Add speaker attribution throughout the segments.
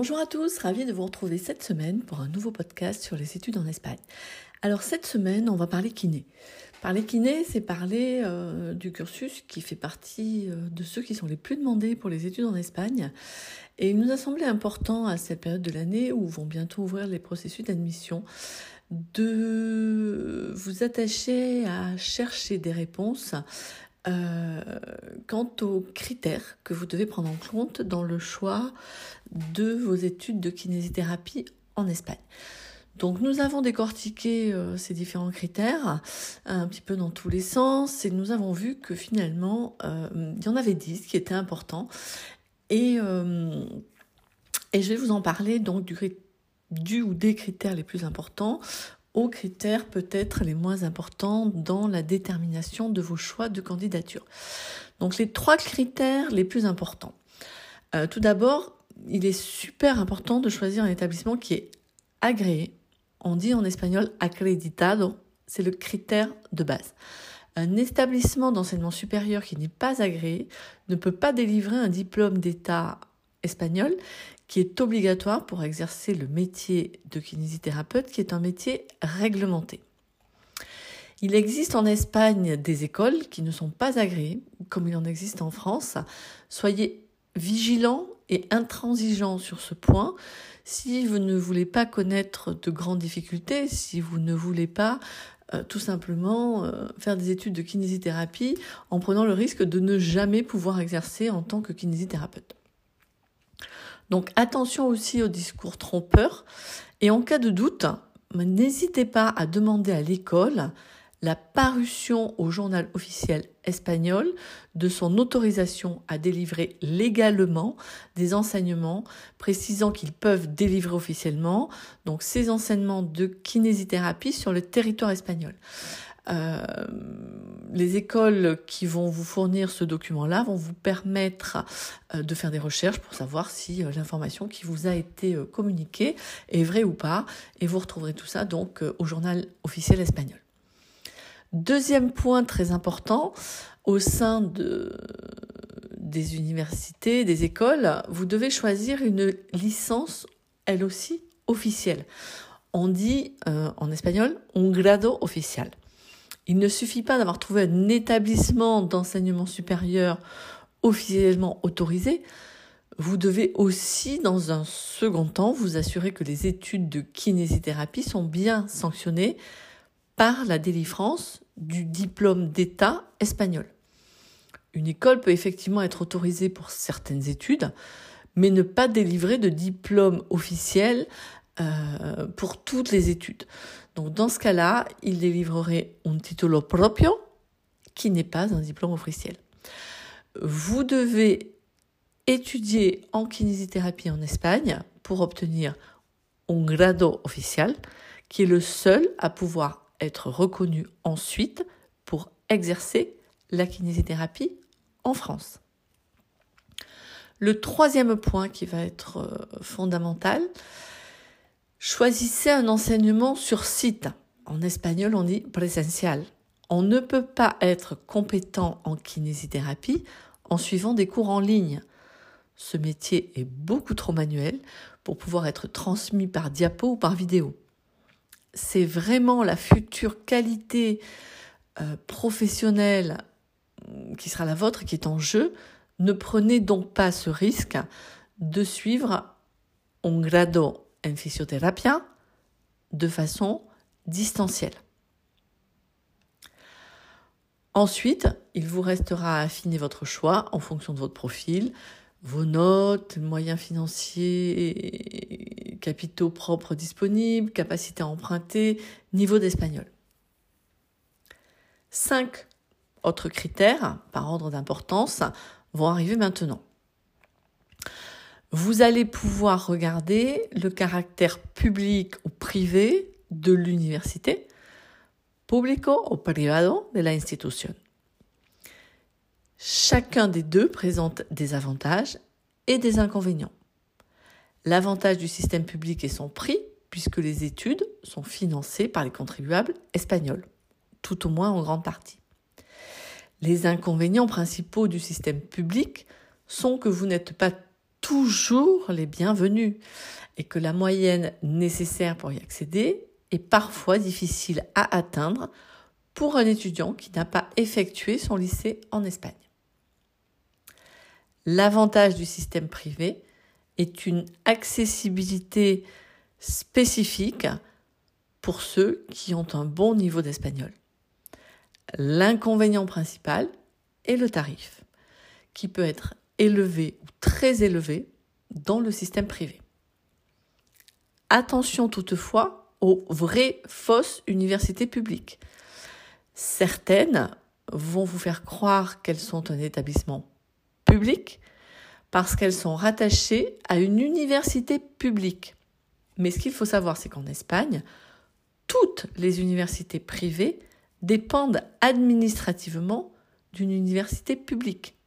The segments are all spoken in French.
Speaker 1: Bonjour à tous, ravi de vous retrouver cette semaine pour un nouveau podcast sur les études en Espagne. Alors cette semaine, on va parler kiné. Parler kiné, c'est parler euh, du cursus qui fait partie euh, de ceux qui sont les plus demandés pour les études en Espagne. Et il nous a semblé important à cette période de l'année où vont bientôt ouvrir les processus d'admission de vous attacher à chercher des réponses euh, quant aux critères que vous devez prendre en compte dans le choix de vos études de kinésithérapie en Espagne. Donc nous avons décortiqué euh, ces différents critères un petit peu dans tous les sens et nous avons vu que finalement euh, il y en avait 10 qui étaient importants et, je vais vous en parler donc du ou des critères les plus importants critères peut-être les moins importants dans la détermination de vos choix de candidature. Donc les trois critères les plus importants. Euh, tout d'abord, il est super important de choisir un établissement qui est agréé. On dit en espagnol acreditado, c'est le critère de base. Un établissement d'enseignement supérieur qui n'est pas agréé ne peut pas délivrer un diplôme d'État espagnol qui est obligatoire pour exercer le métier de kinésithérapeute, qui est un métier réglementé. Il existe en Espagne des écoles qui ne sont pas agréées, comme il en existe en France. Soyez vigilants et intransigeants sur ce point. Si vous ne voulez pas connaître de grandes difficultés, si vous ne voulez pas euh, tout simplement euh, faire des études de kinésithérapie en prenant le risque de ne jamais pouvoir exercer en tant que kinésithérapeute. Donc attention aussi aux discours trompeurs et en cas de doute, n'hésitez pas à demander à l'école la parution au journal officiel espagnol de son autorisation à délivrer légalement des enseignements précisant qu'ils peuvent délivrer officiellement donc ces enseignements de kinésithérapie sur le territoire espagnol. Euh, les écoles qui vont vous fournir ce document-là vont vous permettre euh, de faire des recherches pour savoir si euh, l'information qui vous a été communiquée est vraie ou pas. Et vous retrouverez tout ça donc au journal officiel espagnol. Deuxième point très important, au sein de, des universités, des écoles, vous devez choisir une licence, elle aussi, officielle. On dit en espagnol un grado official. Il ne suffit pas d'avoir trouvé un établissement d'enseignement supérieur officiellement autorisé. Vous devez aussi, dans un second temps, vous assurer que les études de kinésithérapie sont bien sanctionnées par la délivrance du diplôme d'État espagnol. Une école peut effectivement être autorisée pour certaines études, mais ne pas délivrer de diplôme officiel euh, pour toutes les études. Donc dans ce cas-là, il délivrerait un titolo proprio qui n'est pas un diplôme officiel. Vous devez étudier en kinésithérapie en Espagne pour obtenir un grado officiel qui est le seul à pouvoir être reconnu ensuite pour exercer la kinésithérapie en France. Le troisième point qui va être euh, fondamental, Choisissez un enseignement sur site. En espagnol, on dit présentiel. On ne peut pas être compétent en kinésithérapie en suivant des cours en ligne. Ce métier est beaucoup trop manuel pour pouvoir être transmis par diapo ou par vidéo. C'est vraiment la future qualité euh, professionnelle qui sera la vôtre qui est en jeu. Ne prenez donc pas ce risque de suivre un grado en physiothérapie de façon distancielle. Ensuite, il vous restera à affiner votre choix en fonction de votre profil, vos notes, moyens financiers, capitaux propres disponibles, capacité à emprunter, niveau d'espagnol. Cinq autres critères, par ordre d'importance, vont arriver maintenant vous allez pouvoir regarder le caractère public ou privé de l'université, publico ou privado de la institution. Chacun des deux présente des avantages et des inconvénients. L'avantage du système public est son prix, puisque les études sont financées par les contribuables espagnols, tout au moins en grande partie. Les inconvénients principaux du système public sont que vous n'êtes pas toujours les bienvenus et que la moyenne nécessaire pour y accéder est parfois difficile à atteindre pour un étudiant qui n'a pas effectué son lycée en Espagne. L'avantage du système privé est une accessibilité spécifique pour ceux qui ont un bon niveau d'espagnol. L'inconvénient principal est le tarif, qui peut être élevé très élevé dans le système privé. Attention toutefois aux vraies fausses universités publiques. Certaines vont vous faire croire qu'elles sont un établissement public parce qu'elles sont rattachées à une université publique. Mais ce qu'il faut savoir, c'est qu'en Espagne, toutes les universités privées dépendent administrativement d'une université publique.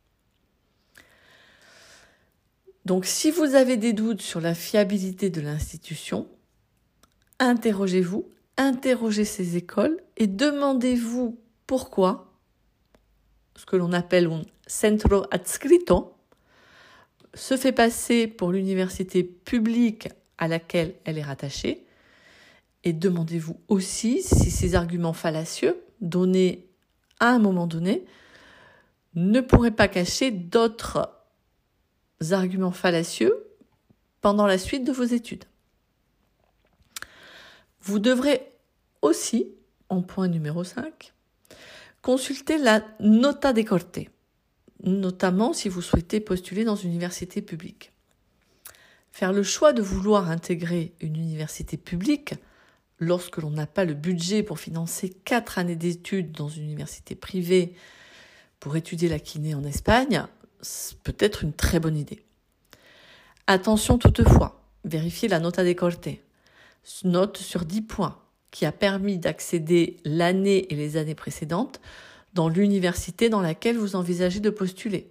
Speaker 1: Donc si vous avez des doutes sur la fiabilité de l'institution, interrogez-vous, interrogez ces écoles et demandez-vous pourquoi ce que l'on appelle un centro adscrito se fait passer pour l'université publique à laquelle elle est rattachée. Et demandez-vous aussi si ces arguments fallacieux donnés à un moment donné ne pourraient pas cacher d'autres arguments fallacieux pendant la suite de vos études. Vous devrez aussi, en point numéro 5, consulter la nota de corte, notamment si vous souhaitez postuler dans une université publique. Faire le choix de vouloir intégrer une université publique lorsque l'on n'a pas le budget pour financer quatre années d'études dans une université privée pour étudier la kiné en Espagne, peut être une très bonne idée. Attention toutefois, vérifiez la nota de corte, note sur 10 points, qui a permis d'accéder l'année et les années précédentes dans l'université dans laquelle vous envisagez de postuler.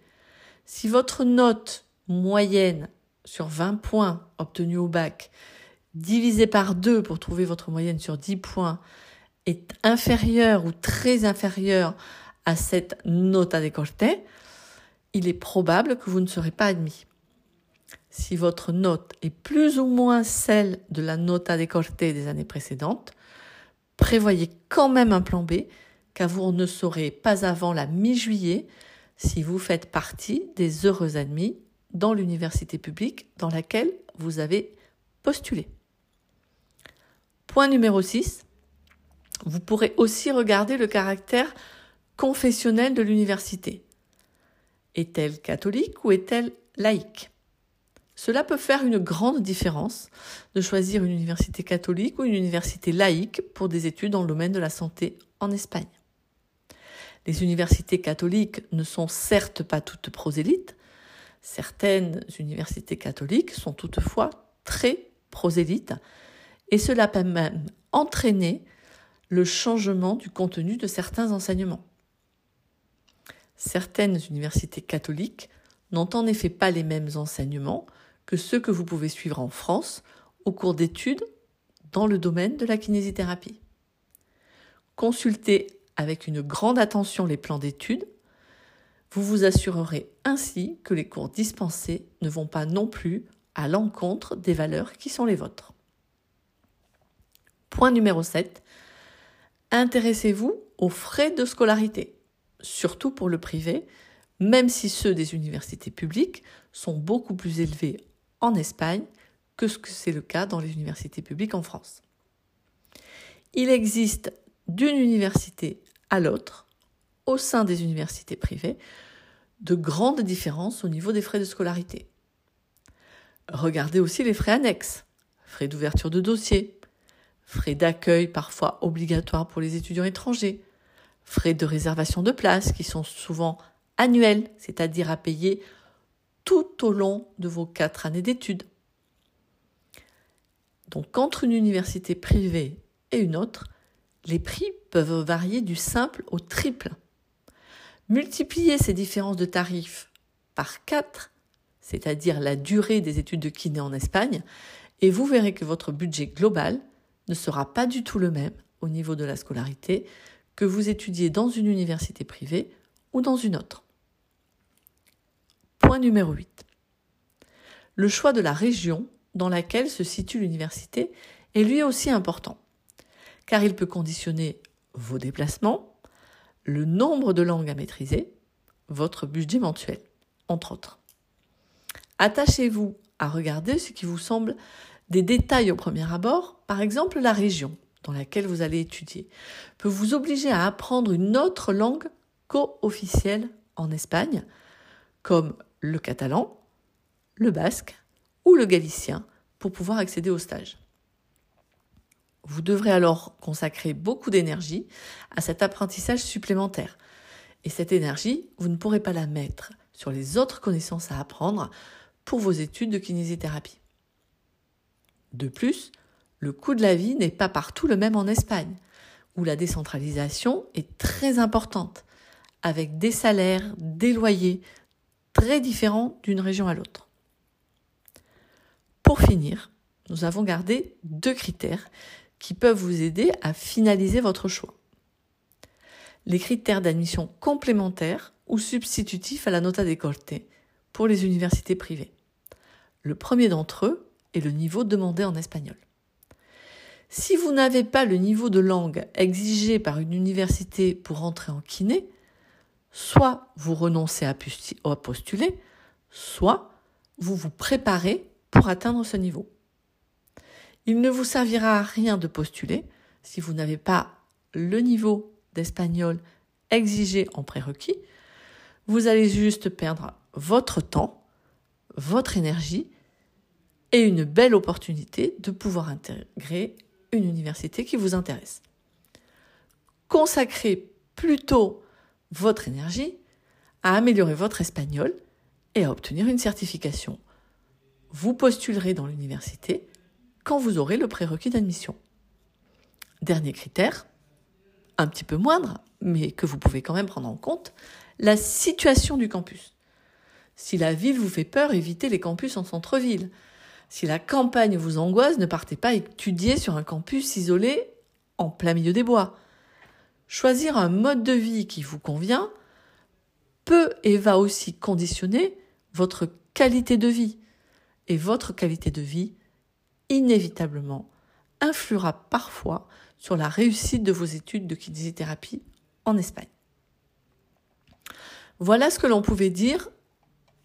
Speaker 1: Si votre note moyenne sur 20 points obtenus au bac, divisé par 2 pour trouver votre moyenne sur 10 points, est inférieure ou très inférieure à cette nota de corte, il est probable que vous ne serez pas admis. Si votre note est plus ou moins celle de la nota de corte des années précédentes, prévoyez quand même un plan B, car vous ne saurez pas avant la mi-juillet si vous faites partie des heureux admis dans l'université publique dans laquelle vous avez postulé. Point numéro 6. Vous pourrez aussi regarder le caractère confessionnel de l'université. Est-elle catholique ou est-elle laïque? Cela peut faire une grande différence de choisir une université catholique ou une université laïque pour des études dans le domaine de la santé en Espagne. Les universités catholiques ne sont certes pas toutes prosélytes, certaines universités catholiques sont toutefois très prosélytes, et cela peut même entraîner le changement du contenu de certains enseignements. Certaines universités catholiques n'ont en effet pas les mêmes enseignements que ceux que vous pouvez suivre en France au cours d'études dans le domaine de la kinésithérapie. Consultez avec une grande attention les plans d'études. Vous vous assurerez ainsi que les cours dispensés ne vont pas non plus à l'encontre des valeurs qui sont les vôtres. Point numéro 7. Intéressez-vous aux frais de scolarité surtout pour le privé, même si ceux des universités publiques sont beaucoup plus élevés en Espagne que ce que c'est le cas dans les universités publiques en France. Il existe d'une université à l'autre, au sein des universités privées, de grandes différences au niveau des frais de scolarité. Regardez aussi les frais annexes, frais d'ouverture de dossier, frais d'accueil parfois obligatoires pour les étudiants étrangers, frais de réservation de place qui sont souvent annuels, c'est-à-dire à payer tout au long de vos quatre années d'études. Donc entre une université privée et une autre, les prix peuvent varier du simple au triple. Multipliez ces différences de tarifs par 4, c'est-à-dire la durée des études de kiné en Espagne, et vous verrez que votre budget global ne sera pas du tout le même au niveau de la scolarité que vous étudiez dans une université privée ou dans une autre. Point numéro 8. le choix de la région dans laquelle se situe l'université est lui aussi important, car il peut conditionner vos déplacements, le nombre de langues à maîtriser, votre budget mensuel, entre autres. Attachez-vous à regarder ce qui vous semble des détails au premier abord, par exemple la région dans laquelle vous allez étudier, peut vous obliger à apprendre une autre langue co-officielle en Espagne, comme le catalan, le basque ou le galicien, pour pouvoir accéder au stage. Vous devrez alors consacrer beaucoup d'énergie à cet apprentissage supplémentaire. Et cette énergie, vous ne pourrez pas la mettre sur les autres connaissances à apprendre pour vos études de kinésithérapie. De plus, le coût de la vie n'est pas partout le même en Espagne, où la décentralisation est très importante, avec des salaires, des loyers très différents d'une région à l'autre. Pour finir, nous avons gardé deux critères qui peuvent vous aider à finaliser votre choix. Les critères d'admission complémentaires ou substitutifs à la nota de corte pour les universités privées. Le premier d'entre eux est le niveau demandé en espagnol. Si vous n'avez pas le niveau de langue exigé par une université pour entrer en kiné, soit vous renoncez à postuler, soit vous vous préparez pour atteindre ce niveau. Il ne vous servira à rien de postuler si vous n'avez pas le niveau d'espagnol exigé en prérequis. Vous allez juste perdre votre temps, votre énergie et une belle opportunité de pouvoir intégrer une université qui vous intéresse. Consacrez plutôt votre énergie à améliorer votre espagnol et à obtenir une certification. Vous postulerez dans l'université quand vous aurez le prérequis d'admission. Dernier critère, un petit peu moindre, mais que vous pouvez quand même prendre en compte, la situation du campus. Si la ville vous fait peur, évitez les campus en centre-ville. Si la campagne vous angoisse, ne partez pas étudier sur un campus isolé en plein milieu des bois. Choisir un mode de vie qui vous convient peut et va aussi conditionner votre qualité de vie. Et votre qualité de vie inévitablement influera parfois sur la réussite de vos études de kinésithérapie en Espagne. Voilà ce que l'on pouvait dire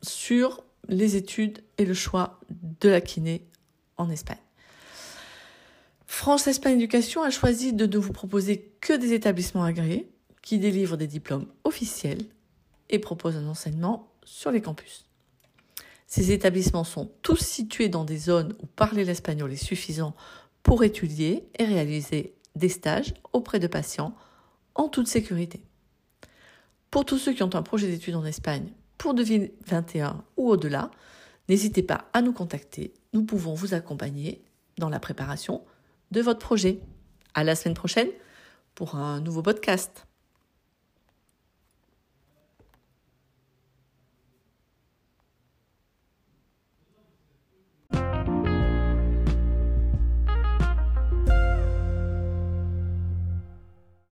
Speaker 1: sur les études et le choix de la kiné en Espagne. France Espagne Éducation a choisi de ne vous proposer que des établissements agréés qui délivrent des diplômes officiels et proposent un enseignement sur les campus. Ces établissements sont tous situés dans des zones où parler l'espagnol est suffisant pour étudier et réaliser des stages auprès de patients en toute sécurité. Pour tous ceux qui ont un projet d'études en Espagne pour 2021 ou au-delà, n'hésitez pas à nous contacter. Nous pouvons vous accompagner dans la préparation de votre projet. À la semaine prochaine pour un nouveau podcast.